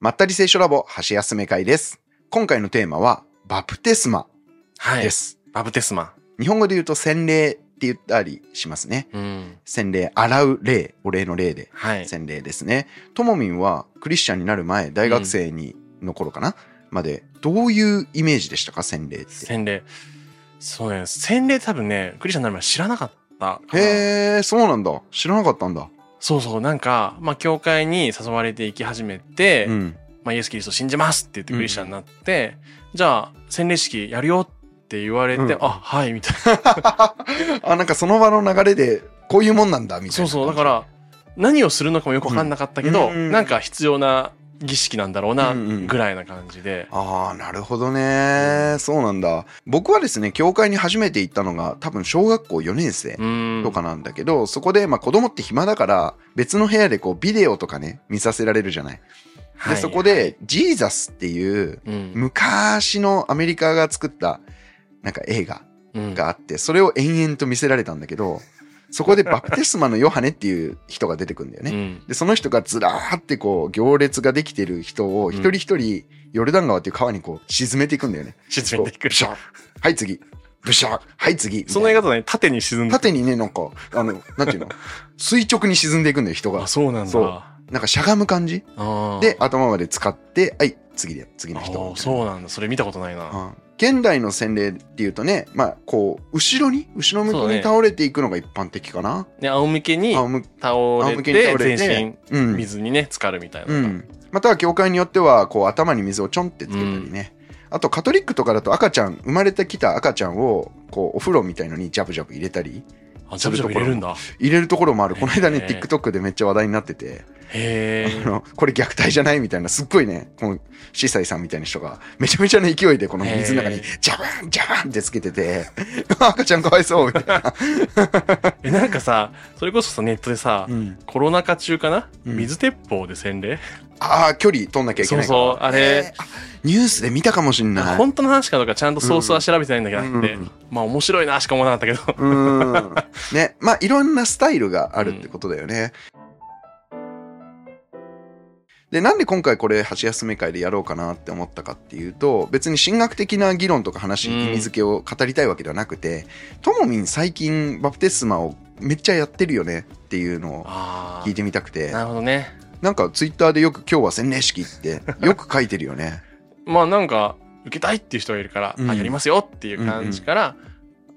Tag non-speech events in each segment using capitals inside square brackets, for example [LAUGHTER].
まったり聖書ラボ橋休め会です。今回のテーマはバプテスマはい。です。バプテスマ。日本語で言うと洗礼って言ったりしますね。うん。洗礼、洗う礼、お礼の礼ではい。洗礼ですね。ともみんはクリスチャンになる前、大学生に、の頃かなまで、どういうイメージでしたか洗礼って？洗礼。そうね。洗礼多分ね、クリスチャンになる前知らなかった。へえ、そうなんだ。知らなかったんだ。そうそう。なんか、まあ、教会に誘われていき始めて、うん。まあ、イエス・キリスト信じますって言ってクリスチャンになって、じゃあ、洗礼式やるよって言われて、うんあ、はい、みたいな。[LAUGHS] あ、なんかその場の流れで、こういうもんなんだ、みたいな。そうそう。だから、何をするのかもよくわかんなかったけど、うんなんか必要な儀式なんだろうな、うんうんぐらいな感じで。ああ、なるほどね。そうなんだ。僕はですね、教会に初めて行ったのが、多分小学校4年生うん。とかなんだけど、そこで、まあ子供って暇だから、別の部屋でこう、ビデオとかね、見させられるじゃない。で、はいそこで、ジーザスっていう、うん。昔のアメリカが作った、なんか映画うんがあって、それを延々と見せられたんだけど、そこでバプテスマのヨハネっていう人が出てくるんだよね。うんで、その人がずらーってこう、行列ができてる人を、一人一人、ヨルダン川っていう川にこう、沈めていくんだよね。沈めていくブシャーはい、次。ブシャーはい、次。その映画とね、縦に沈んで縦にね、なんか、あの、なんていうの？[LAUGHS] 垂直に沈んでいくんだよ、人があ、。そうなんだ。そうなんかしゃがむ感じ？で、頭まで使って、はい、次で、次のあ人。ーそうなんだ。それ見たことないな。うん現代の洗礼っていうとね、まあ、こう、後ろに、後ろ向きに倒れていくのが一般的かな。ね、仰向けに倒仰れ向けに倒て、全うん身水にね、浸かるみたいな。うん。または教会によっては、こう頭に水をちょんってつけたりね。あとカトリックとかだと赤ちゃん、生まれてきた赤ちゃんを、こうお風呂みたいのにジャブジャブ入れたり、あ、ジャブジャブ入れるんだ。入れるところもある。この間ね、TikTok でめっちゃ話題になってて、へあの、これ虐待じゃないみたいな、すっごいね、この、司祭さんみたいな人が、めちゃめちゃな勢いでこの水の中にへ、ジャバンジャバンってつけてて、[LAUGHS] 赤ちゃんかわいそうみたいな。え。[LAUGHS] え、なんかさ、それこそさ、ネットでさ、うんコロナ禍中かな？うん水鉄砲で洗礼？ああ、距離取んなきゃいけない。そうそうあれえーあニュースで見たかもしんない。本当の話かどうかちゃんとソースは調べてないんだけど、うんでまあ面白いなしか思わなかったけど。うん。ね。まあ、いろんなスタイルがあるってことだよね。で、なんで今回これ、橋休め会でやろうかなって思ったかっていうと、別に神学的な議論とか話、うん意味付けを語りたいわけではなくて、ともみん最近バプテスマをめっちゃやってるよねっていうのをあ聞いてみたくてな、るほどね。なんかツイッターでよく今日は洗礼式って [LAUGHS] よく書いてるよね。まあなんか、受けたいっていう人がいるから、うんあ、やりますよっていう感じから、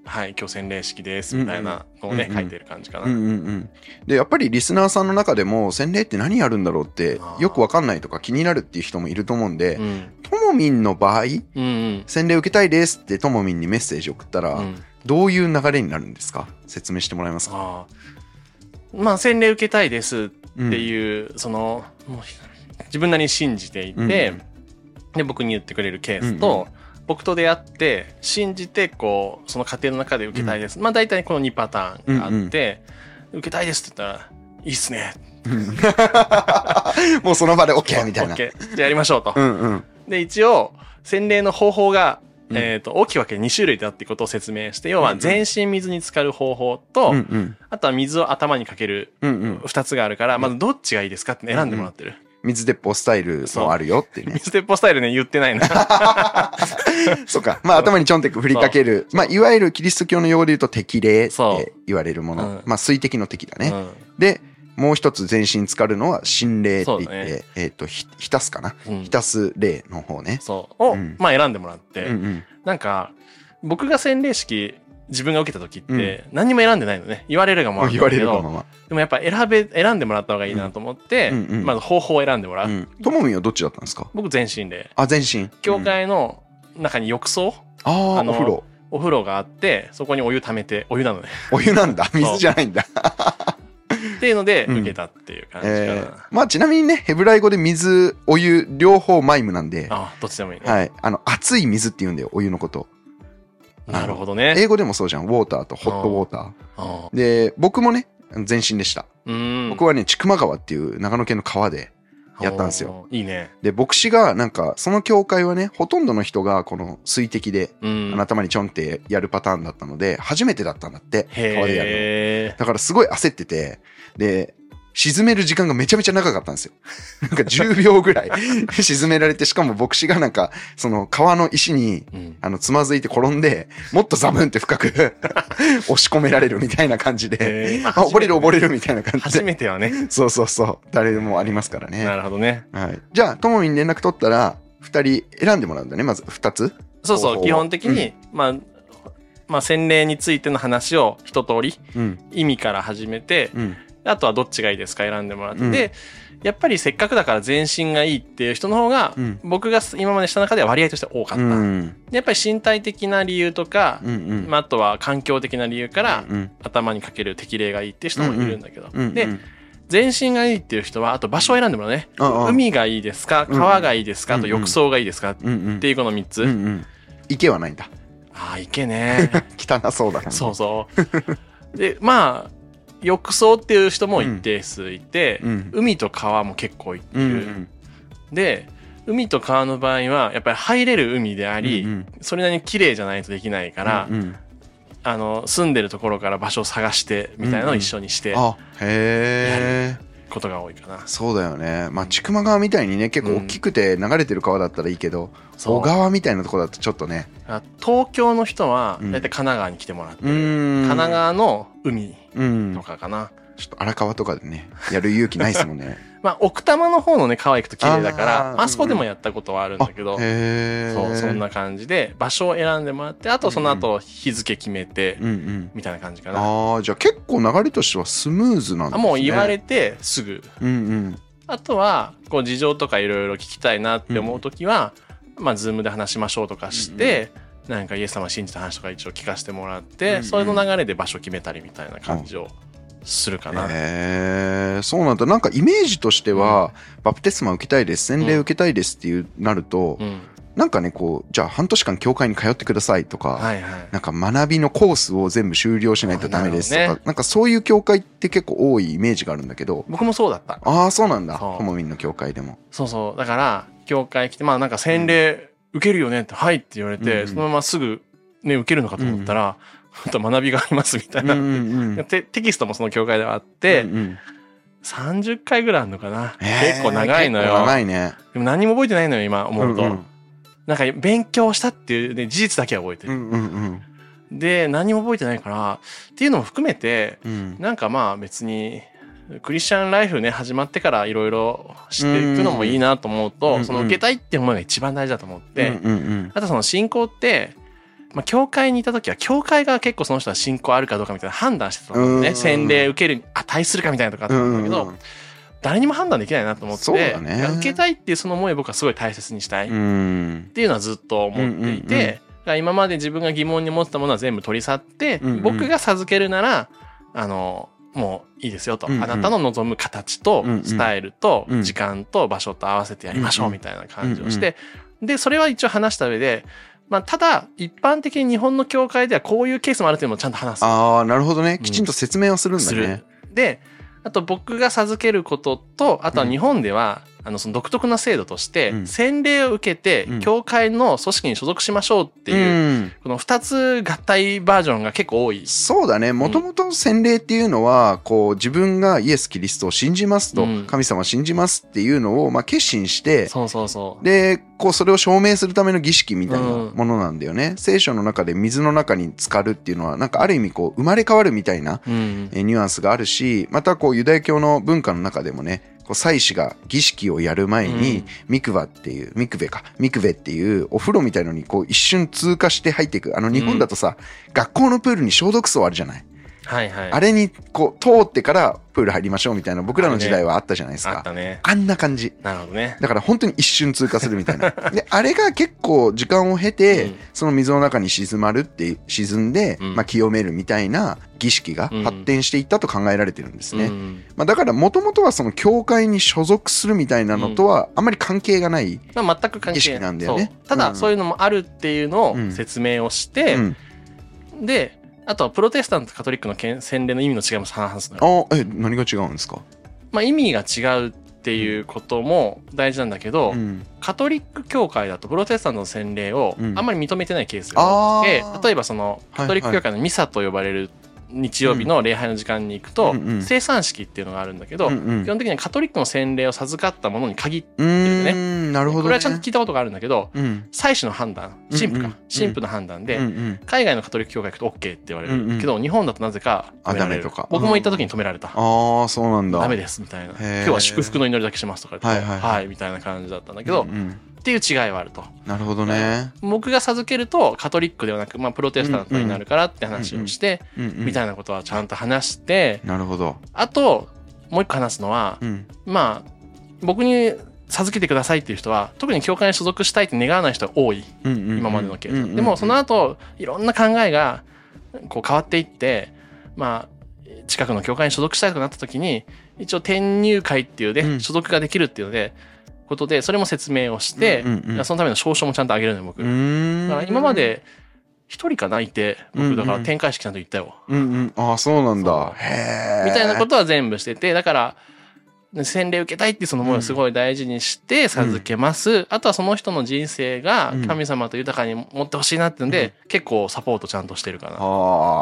はい、今日洗礼式です、みたいなのをね、うんうん書いてる感じかな。うんうんうん。で、やっぱりリスナーさんの中でも、洗礼って何やるんだろうってよくわかんないとか気になるっていう人もいると思うんで、うん。ともみんの場合、うんうん。洗礼受けたいですってともみんにメッセージ送ったら、うんどういう流れになるんですか？説明してもらえますか、まあ洗礼受けたいですうんっていう、そのもう自分なりに信じていて、うん。で僕に言ってくれるケースと、僕と出会って信じてこうその過程の中で受けたいです、まあ大体この2パターンがあって、受けたいですって言ったら「いいっすね」[LAUGHS] もうその場で OK みたいな。OK じゃあやりましょうと。うんうん。で一応洗礼の方法が、うんえー、と大きく分け2種類だってことを説明して要は全身水に浸かる方法と、うんうん。あとは水を頭にかけるうんうん。2つがあるから、まずどっちがいいですかって選んでもらってる。水鉄砲スタイルもあるよってね。水鉄砲スタイルね、言ってないな。[LAUGHS] そうか。まあ頭にちょんって振りかける。まあいわゆるキリスト教の用語で言うと適礼って言われるもの。うんまあ水滴の滴だね。うんで、もう一つ全身浸かるのは心霊って言って、ねえっ、と、ひ浸すかな？うん浸す霊の方ね。そう。を、うんまあ選んでもらって、うんうん。なんか、僕が洗礼式、自分が受けた時って、何にも選んでないのね。言われるがまま言だけど。われるがまま。でもやっぱ選べ、選んでもらった方がいいなと思って、まず方法を選んでもらう。うん。ともみんはどっちだったんですか？僕全身で。あ、全身。教うん会の中に浴槽、ああ、お風呂。お風呂があって、そこにお湯溜めて、お湯なのね。お湯なんだ。[LAUGHS] 水じゃないんだ。っていうので、うん受けたっていう感じかな。えー、まあちなみにね、ヘブライ語で水、お湯、両方マイムなんで、あどっちでもいいね。はい。あの、熱い水って言うんだよ、お湯のこと。なるほどね。英語でもそうじゃん。ウォーターとホットウォータあー。で、僕もね、全身でした。僕はね、千曲川っていう長野県の川で、やったんですよ。いいね。で、牧師が、なんか、その教会はね、ほとんどの人が、この水滴で、うん。頭にちょんってやるパターンだったので、初めてだったんだって、川でやるの。だからすごい焦ってて、で、沈める時間がめちゃめちゃ長かったんですよ。[LAUGHS] なんか10秒ぐらい [LAUGHS] 沈められて、しかも牧師がなんか、その川の石に、うんあの、つまずいて転んで、もっとザブンって深く [LAUGHS] 押し込められるみたいな感じで、溺れる溺れるみたいな感じ初で。めてはね。そうそうそう。誰でもありますからなね。るほどね。はい。じゃあ、ともみに連絡取ったら、二人選んでもらうんだね。まず二つ。そうそう、基本的に、まあ、まあ、洗礼についての話を一通り、うん。意味から始めて、うん。あとはどっちがいいですか選んでもらって。うんで、やっぱりせっかくだから全身がいいっていう人の方が、うん僕が今までした中では割合として多かった。うん。でやっぱり身体的な理由とか、うん。うん。まあ、あとは環境的な理由から、うん。頭にかける適齢がいいっていう人もいるんだけど。うん。で、全身がいいっていう人は、あと場所を選んでもらうね。うんうん海がいいですかうん川がいいですか、うんあと浴槽がいいですかっうん。うん。ていうこの3つ。うん。うん。池はないんだ。ああ、池ね。[LAUGHS] 汚そうだな。そうそう。で、まあ、浴槽っていう人も一定数いて、うん海と川も結構いる。うん。うん。で、海と川の場合は、やっぱり入れる海であり、うんそれなりに綺麗じゃないとできないから、うん。あの、住んでるところから場所を探して、みたいなのを一緒にして、あ、へえ。ことが多いかな。そうだよね。まあ、千曲川みたいにね、結構大きくて流れてる川だったらいいけど、小川みたいなとこだとちょっとね。あ東京の人は、うんだいたい神奈川に来てもらって。神奈川の海うんと。かかな。ちょっと荒川とかでね、やる勇気ないですもんね。[LAUGHS] まあ、奥多摩の方のね、川行くと綺麗だから、あそこでもやったことはあるんだけど、へえ。そう、そん。な感じで、場所を選んでもらって、あとその後、日付決めて、うんうん。みたいな感じかな。ああ、じゃあ結構流れとしてはスムーズなんですね。あもう言われてすぐ。うんうん。あとは、こう、事情とかいろいろ聞きたいなって思うときは、まあ、ズームで話しましょうとかして、なんかイエス様を信じた話とか一応聞かせてもらって、うんうんそれの流れで場所決めたりみたいな感じをするかな。そうなんだ。なんかイメージとしては、バプテスマ受けたいです、洗礼受けたいですっていうなると、うん。なんかね、こう、じゃあ半年間教会に通ってくださいとか、はいはい。なんか学びのコースを全部終了しないとダメですとか、なるほどなんかそういう教会って結構多いイメージがあるんだけど、僕もそうだった。ああ、そうなんだ。そうコモミンの教会でも。そうそう。だから、教会来て、まあなんか洗礼受けるよねって、はいって言われて、うんそのまますぐね、受けるのかと思ったら、[LAUGHS] あと学びがありますみたいな。うんうんうん [LAUGHS] テテキストもその教会ではあって、うんうん30回ぐらいあるのかな。へー結構長いのよ。長いね。でも何も覚えてないのよ、今思うと。うんうんなんか勉強したっていう、ね、事実だけは覚えてる。うんうんうんで、何も覚えてないから、っていうのも含めて、うんなんかまあ別に、クリスチャンライフね、始まってからいろいろ知っていくのもいいなと思うと、うんその受けたいっていう思いが一番大事だと思って、うんうんうんあとその信仰って、まあ、教会にいた時は、教会が結構その人は信仰あるかどうかみたいな判断してたのうんね。洗礼受けるに値するかみたいなとかあったんだけど、誰にも判断できないなと思って、ね。受けたいっていうその思いを僕はすごい大切にしたいっうんていうのはずっと思っていて、今まで自分が疑問に持ってたものは全部取り去って、うんうん。僕が授けるなら、あの、もういいですよと。うんうん。あなたの望む形とスタイルとうん。時間と場所と合わせてやりましょううんみたいな感じをして、で、それは一応話した上で、まあ、ただ、一般的に日本の教会ではこういうケースもあるっていうのもちゃんと話す。ああ、なるほどね。んきちんと説明はするんだするね。。で、あと僕が授けることと、あとは日本では、あの、その独特な制度として、うん洗礼を受けてうん、教会の組織に所属しましょうっていう、うんこの二つ合体バージョンが結構多い。そうだね。もともと洗礼っていうのは、こう、自分がイエス・キリストを信じますと、うん神様を信じますっていうのを、まあ、決心して、そうそうそう。で、こう、それを証明するための儀式みたいなうんものなんだよね。聖書の中で水の中に浸かるっていうのは、なんかある意味、こう、生まれ変わるみたいな、ニュアンスがあるし、またこうユダヤ教の文化の中でもね、祭司が儀式をやる前に、うんミクバっていう、ミクベか、ミクベっていうお風呂みたいのにこう一瞬通過して入っていく。あの日本だとさ、学校のプールに消毒槽あるじゃない？はいはい。あれにこう通ってからプール入りましょうみたいな僕らの時代はあったじゃないですか。あったね。あんな感じ。なるほどね。だから本当に一瞬通過するみたいな。[LAUGHS] で、あれが結構時間を経て、うんその水の中に沈まるって、沈んで、うんまあ清めるみたいな儀式がうん発展していったと考えられてるんですね。うんまあだからもともとはその教会に所属するみたいなのとはあんまり関係がない。まあ、全く関儀式係なんだよねただ、うんそういうのもあるっていうのうんを説明をして、うん。で、あとはプロテスタントとカトリックのけん洗礼の意味の違いも話すのよ。あ、え、何が違うんですか？まあ、意味が違うっていうことも大事なんだけど、うん。カトリック教会だとプロテスタントの洗礼をうんあんまり認めてないケースが多くて、あー例えばそのカトリック教会のミサと呼ばれる日曜日の礼拝の時間に行くと、生産式っていうのがあるんだけど、基本的にはカトリックの洗礼を授かったものに限って、うーんなるほど、ね、これはちゃんと聞いたことがあるんだけど、うん。祭司の判断、神父か、神父の判断で、海外のカトリック教会行くと OK って言われる、けど、日本だとなぜか止められる。あダメとか。僕も行った時に止められた。ああそうなんだ。ダメですみたいな。今日は祝福の祈りだけしますとかはいはいはい。みたいな感じだったんだけど、っていう違いはあると。なるほどね、僕が授けるとカトリックではなく、まあ、プロテスタントになるからって話をして、みたいなことはちゃんと話して、なるほど、あと、もう一個話すのは、うん。まあ、僕に授けてくださいっていう人は、特に教会に所属したいって願わない人が多い。今までのケース、でもその後いろんな考えがこう変わっていってまあ近くの教会に所属したいとなった時に一応転入会っていうね、うん。所属ができるっていうのでことでそれも説明をして、そのための証書もちゃんとあげるのよ僕、だから今まで一人かないて僕だから展開式ちゃんと行ったよ、うんうん。ああそうなんだ。へえみたいなことは全部しててだから洗礼受けたいっていうその思いをすごい大事にして授けます、あとはその人の人生が神様と豊かに持ってほしいなってんで、結構サポートちゃんとしてるかな。あ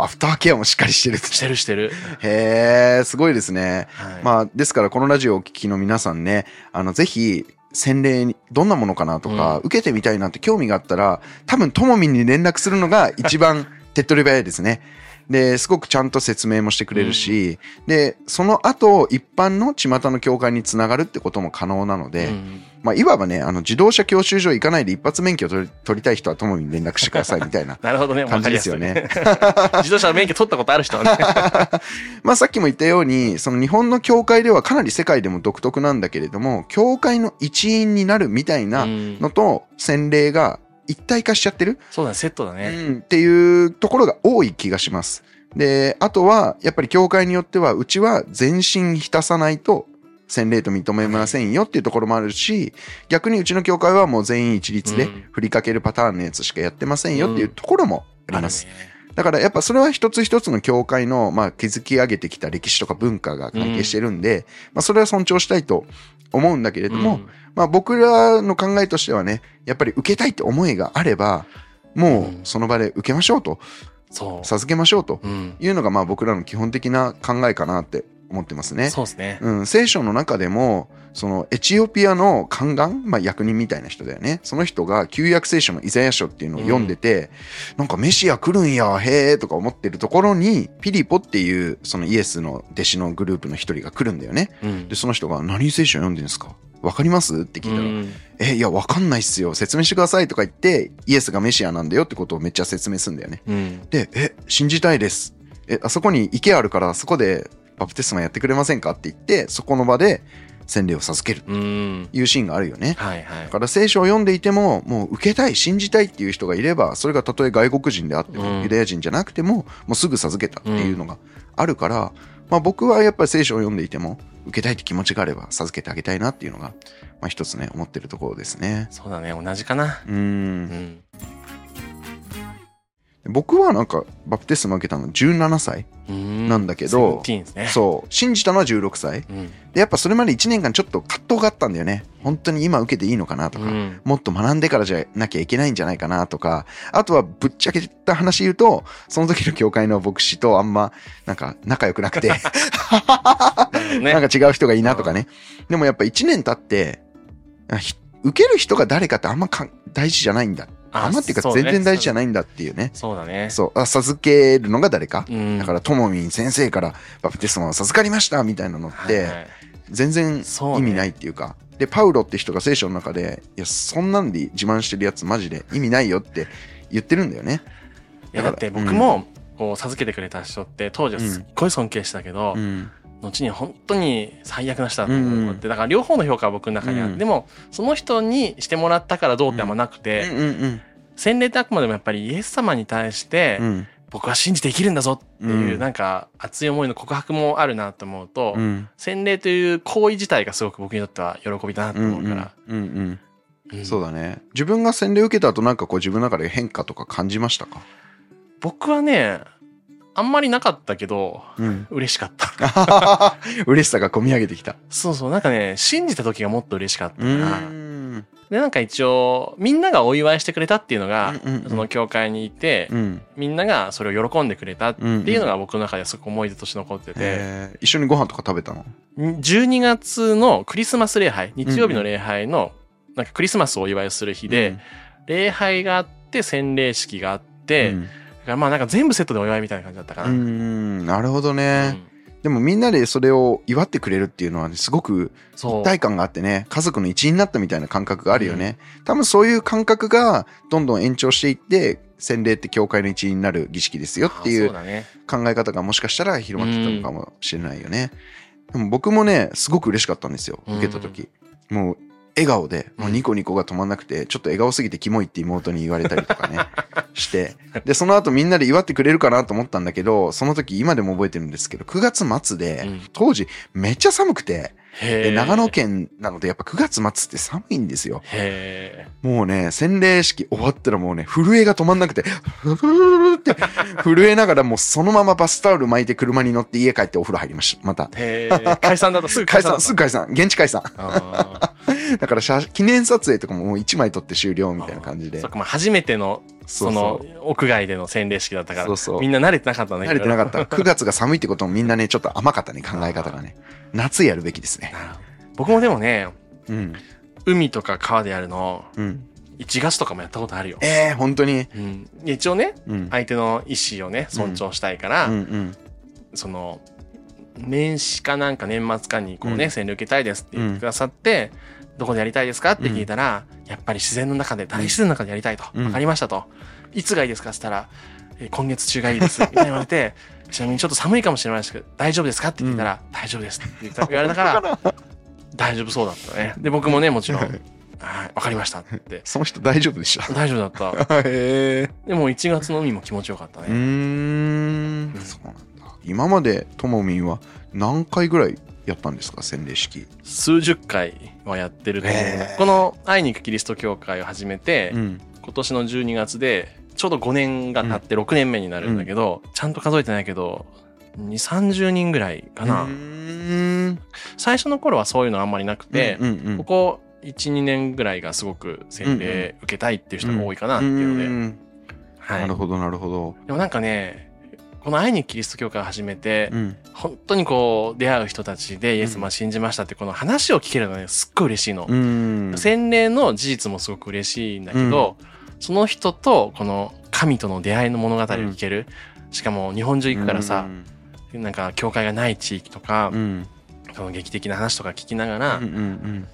あアフターケアもしっかりしてるしてるしてる、へえすごいですね。はい。まあですからこのラジオをお聞きの皆さんねあのぜひ洗礼にどんなものかなとか、うん。受けてみたいなって興味があったら多分ともみんに連絡するのが一番手っ取り早いですね。ですごくちゃんと説明もしてくれるし、でその後一般の巷の教会につながるってことも可能なので、うんまあ、いわばねあの自動車教習所行かないで一発免許を取り取りたい人はともみに連絡してください [LAUGHS] みたいななるほどね、わ感じですよね。[LAUGHS] 自動車の免許取ったことある人はね。[LAUGHS] まあさっきも言ったように、その日本の教会ではかなり世界でも独特なんだけれども、教会の一員になるみたいなうんのと洗礼が一体化しちゃってる、そうだね、セットだね。うん。っていうところが多い気がします。で、あとは、やっぱり教会によっては、うちは全身浸さないと洗礼と認めませんよっていうところもあるし、逆にうちの教会はもう全員一律でうん。振りかけるパターンのやつしかやってませんよっていうところもあります。だからやっぱそれは一つ一つの教会の、まあ、築き上げてきた歴史とか文化が関係してるんで、まあ、それは尊重したいと思うんだけれども、うんまあ、僕らの考えとしてはねやっぱり受けたいって思いがあればもうその場で受けましょうと。そう。授けましょうと。うん。いうのがまあ僕らの基本的な考えかなって思ってますね。そうですね。うん、聖書の中でもそのエチオピアの宦官、まあ、役人みたいな人だよね。その人が旧約聖書のイザヤ書っていうのを読んでて、なんかメシア来るんやへえとか思ってるところにピリポっていうそのイエスの弟子のグループの一人が来るんだよね。うん。でその人が「何聖書読んでんですか？わかります?」って聞いたら「うんえいやわかんないっすよ説明してください」とか言ってイエスがメシアなんだよってことをめっちゃ説明するんだよねうん。で、え、信じたいです。え、あそこに池あるから、そこでバプテスマやってくれませんか？って言って、そこの場で洗礼を授けるとうん。いうシーンがあるよね。はいはいだ。から聖書を読んでいても、もう受けたい、信じたいっていう人がいれば、それがたとえ外国人であっても、うんユダヤ人じゃなくても、もうすぐ授けたっていうのがあるから、まあ僕はやっぱり聖書を読んでいても、受けたいって気持ちがあれば授けてあげたいなっていうのが、まあ一つね、思ってるところですね。そうだね、同じかな。うー。うんん。僕はなんか、バプテスマ受けたの17歳うんなんだけど。そう。信じたのは16歳。うん。で、やっぱそれまで1年間ちょっと葛藤があったんだよね。本当に今受けていいのかなとか、うん。もっと学んでからじゃなきゃいけないんじゃないかなとか、あとはぶっちゃけた話言うと、その時の教会の牧師とあんま、なんか仲良くなくて、[LAUGHS] ねなんか違う人がいいなとかね。でもやっぱ1年経って、受ける人が誰かってあんまかん大事じゃないんだ。あんまっていうか全然大事じゃないんだっていうね。そうだね。そう、あ授けるのが誰か？うん。だから、ともみん先生からバプテスマを授かりましたみたいなのって、全然そうね意味ないっていうかでパウロって人が聖書の中でいやそんなんで自慢してるやつマジで意味ないよって言ってるんだよね。いやだって僕も、こう、授けてくれた人って、当時はすっごい尊敬したけど、うん後に本当に最悪な人だと思うん。って、だから両方の評価は僕の中にあって、うん。でも、その人にしてもらったからどうってあんまなくて、洗礼ってあくまでもやっぱりイエス様に対して、うん。僕は信じて生きるんだぞっていう、うん。なんか熱い思いの告白もあるなと思うと、うん。洗礼という行為自体がすごく僕にとっては喜びだなとうん思うから。そうだね。自分が洗礼受けた後なんかこう自分の中で変化とか感じましたか？僕はね、あんまりなかったけど、うん。嬉しかった。[LAUGHS] 嬉しさが込み上げてきた。そうそう、なんかね、信じた時がもっと嬉しかったうな。ん。で、なんか一応、みんながお祝いしてくれたっていうのが、うんうんうん。その教会にいて、うん。みんながそれを喜んでくれたっていうのが僕の中ですごく思い出として残ってて、えー。一緒にご飯とか食べたの？12月のクリスマス礼拝、日曜日の礼拝の、なんかクリスマスをお祝いする日で、礼拝があって、洗礼式があって、うん。だからまあなんか全部セットでお祝いみたいな感じだったかな。うんうんなるほどね、でもみんなでそれを祝ってくれるっていうのはねすごく一。体感があってね家族の一員になったみたいな感覚があるよね、多分そういう感覚がどんどん延長していって洗礼って教会の一員になる儀式ですよっていう。考え方がもしかしたら広まってたのかもしれないよね、でも僕もねすごく嬉しかったんですよ受けた時、もう笑顔でもうニコニコが止まんなくてちょっと笑顔すぎてキモいって妹に言われたりとかね [LAUGHS] して。でその後みんなで祝ってくれるかなと思ったんだけどその時今でも覚えてるんですけど9月末で、うん。当時めっちゃ寒くて。で長野。県なのでやっぱ9月末って寒いんですよ。へもうね洗礼式終わったらもうね震えが止まんなくてふって震えながらもうそのままバスタオル巻いて車に乗って家帰ってお風呂入りました。また。解散だった。すぐ解解散。すぐ解散。現地解散。あ [LAUGHS] だから写記念撮影とかももう1枚撮って終了みたいな感じで。ーそっか、まあ初めての、その、屋外での洗礼式だったから、そうそう。みんな慣れてなかったんだけど。慣れてなかった。9月が寒いってこともみんなねちょっと甘かったね考え方がね夏やるべきですね僕もでもね、うん。海とか川でやるの、うん。1月とかもやったことあるよ。えー、本当に？うん、一応ね、うん。相手の意思をね、尊重したいから、うんうん。その、年始かなんか年末かにこうね、うん。洗礼受けたいですって言ってくださって、どこでやりたいですか？って聞いたら、やっぱり自然の中で、大自然の中でやりたいと。わ、うん。かりましたと。いつがいいですか？って言ったら、えー今月中がいいです。みたいに言われて、ちなみにちょっと寒いかもしれないですけど、大丈夫ですか？って聞いたら、大丈夫ですって言った言われたから、[LAUGHS] 大丈夫そうだったね。で、僕もね、もちろん、はい、わかりましたって。[LAUGHS] その人大丈夫でした？大丈夫だった。[LAUGHS] へえでも1月の海も気持ちよかったね。ん。そうなんだ。今までともみんは何回ぐらいやったんですか洗礼式。数十回はやってると思う。この愛に行くキリスト教会を始めて、うん。今年の12月で、ちょうど5年が経って6年目になるんだけど、ちゃんと数えてないけど、2、30人ぐらいかな。最初の頃はそういうのあんまりなくて、うんうんうん。ここ1、2年ぐらいがすごく洗礼受けたいっていう人が多いかなっていうので、ん。はい。なるほどなるほど。でもなんかね、この愛にキリスト教会を始めて、うん。本当にこう出会う人たちでイエス様を信じましたってこの話を聞けるのがね、すっごい嬉しいの。うん。洗礼の事実もすごく嬉しいんだけど、その人とこの神との出会いの物語を聞ける。しかも日本中行くからさ、なんか教会がない地域とかう、ん。その劇的な話とか聞きながら、うんうん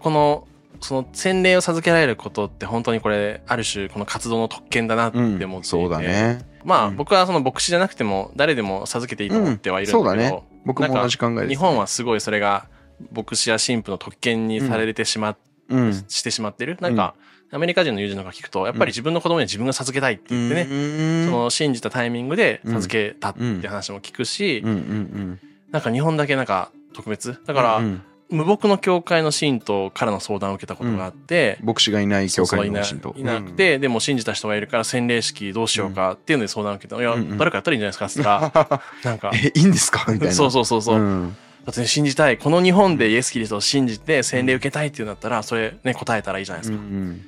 この、その洗礼を授けられることって本当にこれ、ある種この活動の特権だなってうん思っていて、そうだねまあ、うん。僕はその牧師じゃなくても誰でも授けていいと思ってはいるんだけど、うん。ね。僕も同じ考えです日本はすごいそれが牧師や神父の特権にされてしまっうんしてしまってる。なんか、アメリカ人の友人とか聞くと、やっぱり自分の子供には自分が授けたいって言ってね、ねその信じたタイミングで授けたって話も聞くし、うん。うん。なんか日本だけなんか特別。だだから、うん無牧の教会の信徒からの相談を受けたことがあって、牧師がいない教会の信徒。いなくて、でも信じた人がいるから洗礼式どうしようかっていうので相談を受けた。いや、うん。うん誰かやったらいいんじゃないですかって言ったら、[LAUGHS] なんか、えいいんですか？みたいな。そうそうそうそう。ん。だってね、信じたい。この日本でイエス・キリストを信じて洗礼受けたいっていうんだったら、それね、答えたらいいじゃないですか。うん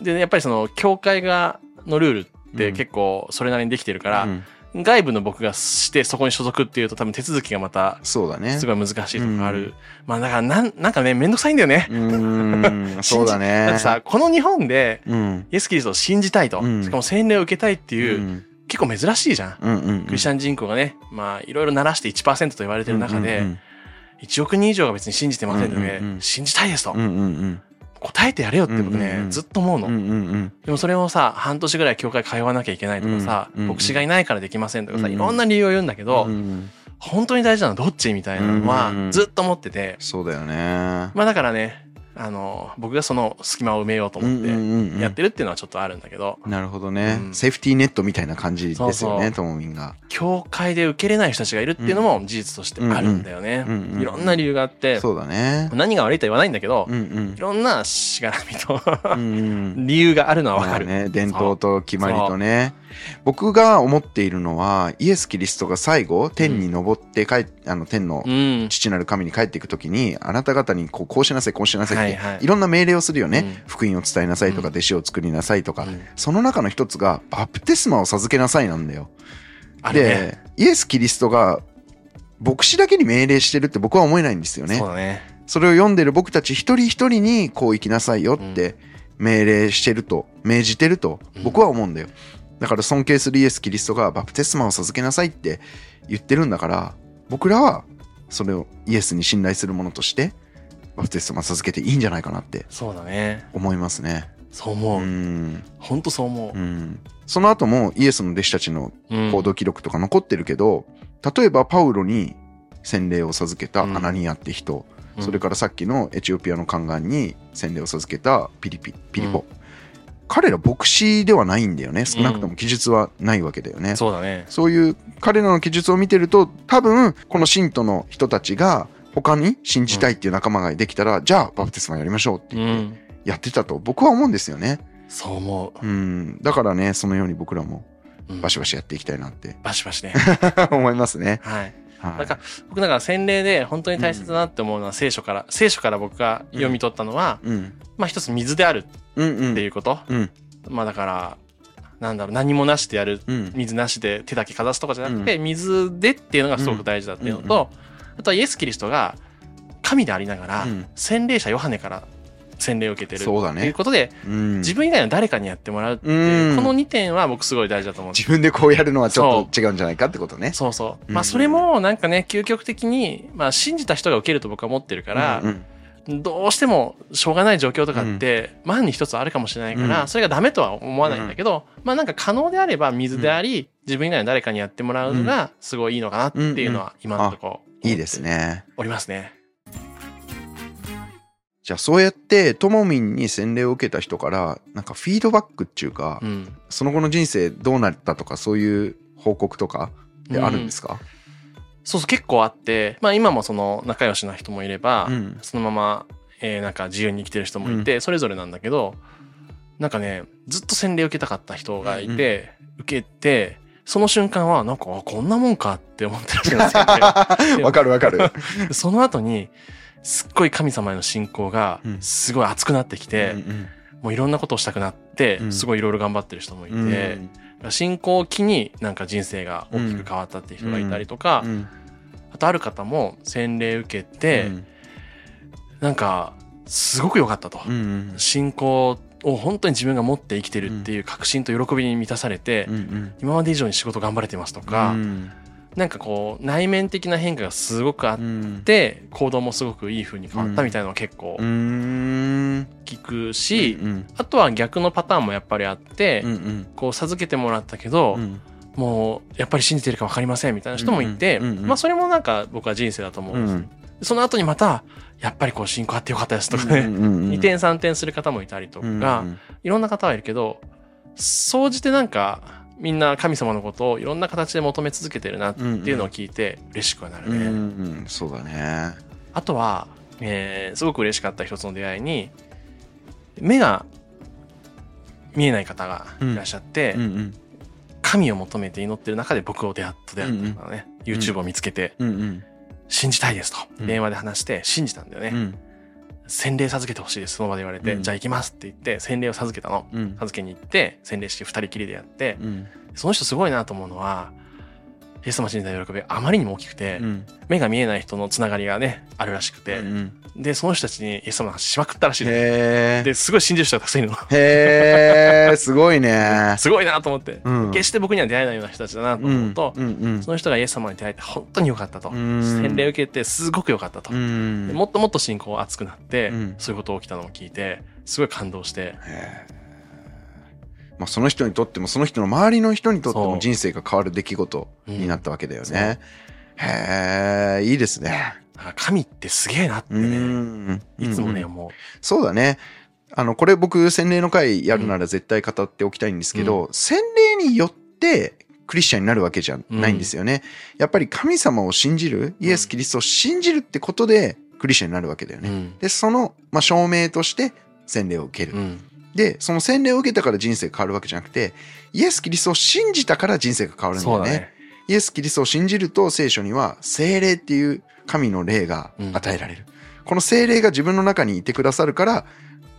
で、やっぱりその、教会が、のルールってうん結構それなりにできてるから、うん外部の僕がしてそこに所属っていうと多分手続きがまたそうだね。すごい難しいとかある。うん。まあだからなん、なんかね、めんどくさいんだよね。[LAUGHS] そうだね。だってさ、この日本でうん。イエス・キリストを信じたいと、うん。しかも洗礼を受けたいってういう、ん。結構珍しいじゃん。うんうんクリスチャン人口がね、まあいろいろ鳴らして1%と言われてる中で、うんうん1億人以上が別に信じてませんので、うんうんうん。信じたいですと、うんうんうん答えてやれよって僕ね、うんうん。うんずっと思うの。うんうんうん。でもそれをさ、半年ぐらい教会通わなきゃいけないとかさ、うんうんうん。牧師がいないからできませんとかさ、うんうん。いろんな理由を言うんだけど、うん本当に大事なのはどっちみたいなのはうんうんずっと思ってて、そうだよね。まあだからね、あの、僕がその隙間を埋めようと思ってやってるっていうのはちょっとあるんだけど、なるほどね、うん。セーフティーネットみたいな感じですよねともみんが。教会で受けれない人たちがいるっていうのも事実としてあるんだよね。うんうんうんうん。いろんな理由があって、そうだね。何が悪いとは言わないんだけどう、んいろんなしがらみとうんうん。う [LAUGHS] ん理由があるのはわかる。まあね、伝統と決まりとね僕が思っているのはイエス・キリストが最後天に昇って帰っあの天のうん。父なる神に帰っていく時にあなた方にこうこうしなさいこうしなさいっはいはい。いろんな命令をするよね、うん。福音を伝えなさいとか、うん。弟子を作りなさいとか、うん。その中の一つがバプテスマを授けなさいなんだよ。ね。でイエス・キリストが牧師だけに命令してるって僕は思えないんですよね。そね。それを読んでる僕たち一人一人にこう生きなさいよって命令してると、命じてると僕は思うんだよ。だから尊敬するイエス・キリストがバプテスマを授けなさいって言ってるんだから、僕らはそれをイエスに信頼するものとして、バプテスマを授けていいんじゃないかなってそうだね。思いますね。そう思う。う、ん。ほんとそう思う。ん。その後もイエスの弟子たちのう、うん。行動記録とか残ってるけど、例えばパウロに洗礼を授けたアナニアって人、うん。それからさっきのエチオピアの宦官に洗礼を授けたピリピピリポ、彼ら牧師ではないんだよね。少なくとも記述はないわけだよね、そうだね。そういう彼らの記述を見てると多分この信徒の人たちが他に信じたいっていう仲間ができたら、じゃあバプテスマやりましょうってってん。やってたと僕は思うんですよね、そう思う。ん、だからねそのように僕らもう、うん。バシバシやっていきたいなって。バシバシね。[LAUGHS] 思いますね、はい。はい。なんか僕なんか洗礼で本当に大切だなって思うのは聖書から、聖書から僕が読み取ったのは、うん。まあ一つ水であるうんうん。っていうこと、うん。まあだからなんだろう何もなしでやるうん。水なしで手だけかざすとかじゃなくて、水でっていうのがすごく大事だっていうのと、あとはイエス・キリストが神でありながら、うん。洗礼者ヨハネから洗礼を受けてるそうだね。っていうことで、うん。自分以外の誰かにやってもらうっていう、うん。この2点は僕すごい大事だと思う。自分でこうやるのはちょっと違うんじゃないかってことね。そうそう。うん。まあそれもなんかね、究極的に、まあ信じた人が受けると僕は思ってるからう、んどうしてもしょうがない状況とかって万に一つあるかもしれないから、うん。それがダメとは思わないんだけど、まあなんか可能であれば水であり、自分以外の誰かにやってもらうのがすごいいいのかなっていうのは今のところいいですね。おりますね。じゃあそうやってともみんに洗礼を受けた人からなんかフィードバックっていうか、うん。その後の人生どうなったとかそういう報告とかってあるんですか、そうそう結構あって、まあ今もその仲良しな人もいれば、うん。そのまま、えーなんか自由に生きてる人もいて、それぞれなんだけど、なんかね、ずっと洗礼を受けたかった人がいて、受けて、その瞬間はなんか、あこんなもんかって思ってるんですよ [LAUGHS] わかるわかる。でその後に、すっごい神様への信仰がうん。すごい熱くなってきて、うん。もういろんなことをしたくなって、うん。すごいいろいろ頑張ってる人もいて、うん信仰を機になんか人生が大きく変わったっていう人がいたりとか、うん。あとある方も洗礼受けて、うん。なんかすごく良かったと、うん信仰を本当に自分が持って生きてるっていう確信と喜びに満たされて、うんうん。今まで以上に仕事頑張れてますとか、うん。なんかこう内面的な変化がすごくあっうん。て、行動もすごくいい風に変わったみたいなのは結構うん聞くし、うんあとは逆のパターンもやっぱりあって、うんうん。こう授けてもらったけど、うん。もうやっぱり信じてるか分かりませんみたいな人もいて、うんうんうんうん。まあそれもなんか僕は人生だと思うんです、うんその後にまたやっぱりこう信仰あってよかったですとかね、うんうんうん2点3点する方もいたりとか、うんいろんな方はいるけど総じてなんかみんな神様のことをいろんな形で求め続けてるなっていうのを聞いて嬉しくはなるね。うんうん。そうだね。あとは、えーすごく嬉しかった一つの出会いに目が見えない方がいらっしゃって、うんうん。神を求めて祈ってる中で僕を出会った出会ったのね、YouTube を見つけて、うんうん。信じたいですとうん。電話で話して信じたんだよね、うん。洗礼授けてほしいですその場で言われて、うん。じゃあ行きますって言って洗礼を授けたの。うん。授けに行って洗礼式二人きりでやって、うん。その人すごいなと思うのはイエス様信じた喜びがあまりにも大きくて、うん。目が見えない人のつながりがねあるらしくて、うんでその人たちにイエス様の話しまくったらしいですごい信じる人がたくさんいるの。へえすごいね。[LAUGHS] すごいなと思って、うん。決して僕には出会えないような人たちだなと思うと、うんうんその人がイエス様に出会えて本当に良かったと、うん。洗礼を受けてすごく良かったと、もっともっと信仰熱くなって、うん。そういうこと起きたのを聞いてすごい感動して。へえまあその人にとってもその人の周りの人にとっても人生が変わる出来事になったわけだよね。へえいいですね。あ神ってすげえなってうね、ん。いつもね、うん思う。そうだね。あのこれ僕洗礼の会やるなら絶対語っておきたいんですけど、洗礼によってクリスチャンになるわけじゃないんですよね。やっぱり神様を信じるイエス・キリストを信じるってことでクリスチャンになるわけだよね。うん。でその、まあ、証明として洗礼を受ける。うんで、その洗礼を受けたから人生が変わるわけじゃなくて、イエス・キリストを信じたから人生が変わるんだよね。ね。イエス・キリストを信じると聖書には精霊っていう神の霊が与えられる、この精霊が自分の中にいてくださるから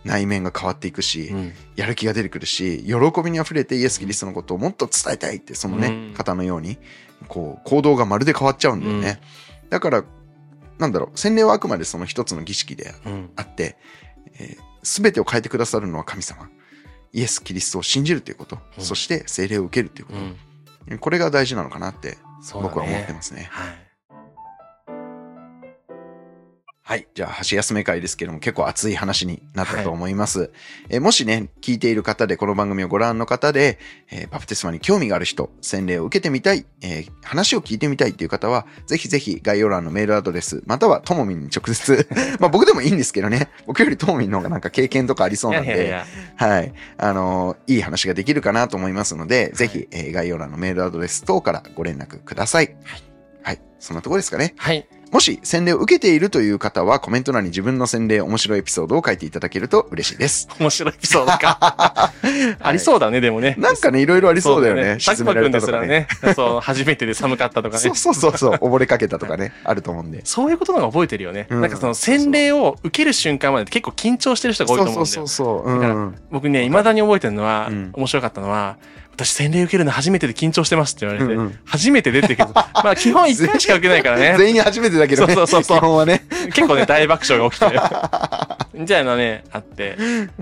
内面が変わっていくし、うん。やる気が出てくるし喜びにあふれてイエス・キリストのことをもっと伝えたいってそのね、うん。方のようにこう行動がまるで変わっちゃうんだよね、だからなんだろう洗礼はあくまでその一つの儀式でうんあって、えー全てを変えてくださるのは神様。イエス・キリストを信じるということ、うん。そして聖霊を受けるというこうん。と、これが大事なのかなって僕は思ってますね。はいはい。じゃあ、箸休め会ですけども、結構熱い話になったと思います。えーもしね、聞いている方で、この番組をご覧の方で、えーバプテスマに興味がある人、洗礼を受けてみたい、えー話を聞いてみたいっていう方は、ぜひぜひ概要欄のメールアドレス、またはともみんに直接、[LAUGHS] まあ僕でもいいんですけどね、僕よりともみんの方がなんか経験とかありそうなんで、いやいやいやはい。あのーいい話ができるかなと思いますので、ぜひ、えー概要欄のメールアドレス等からご連絡ください。はい。そんなところですかね。はいもし洗礼を受けているという方はコメント欄に自分の洗礼面白いエピソードを書いていただけると嬉しいです。[LAUGHS] 面白いエピソードか [LAUGHS] ありそうだねでもねなんかね、いろいろありそうだよね。佐久間くんですらね、そう、初めてで寒かったとかね [LAUGHS] そう。そうそうそう、溺れかけたとかね、あると思うんで。そういうことの方が覚えてるよね。うんなんかその洗礼を受ける瞬間まで結構緊張してる人が多いと思うんだよ。そうそうそう。僕ね、未だに覚えてるのは、うん面白かったのは、私洗礼受けるの初めてで緊張してますって言われて、うんうん初めて出てけど、[LAUGHS] まあ基本1回しか受けないからね。全員初めてだけどね。そうそうそう基本はね。結構ね、大爆笑が起きてる。[LAUGHS] みたいなね、あって、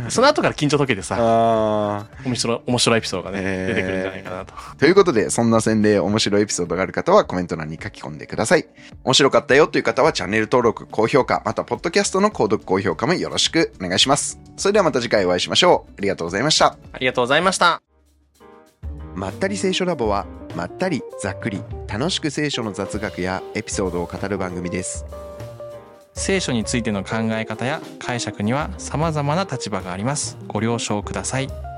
その後から緊張解けてさ、あ面白い、面白いエピソードがね、えー出てくるんじゃないかなと。ーということで、そんな洗礼面白いエピソードがある方はコメント欄に書き込んでください。面白かったよという方はチャンネル登録、高評価、またポッドキャストの購読、高評価もよろしくお願いします。それではまた次回お会いしましょう。ありがとうございました。ありがとうございました。まったり聖書ラボはまったりざっくり楽しく聖書の雑学やエピソードを語る番組です聖書についての考え方や解釈には様々な立場があります。ご了承ください。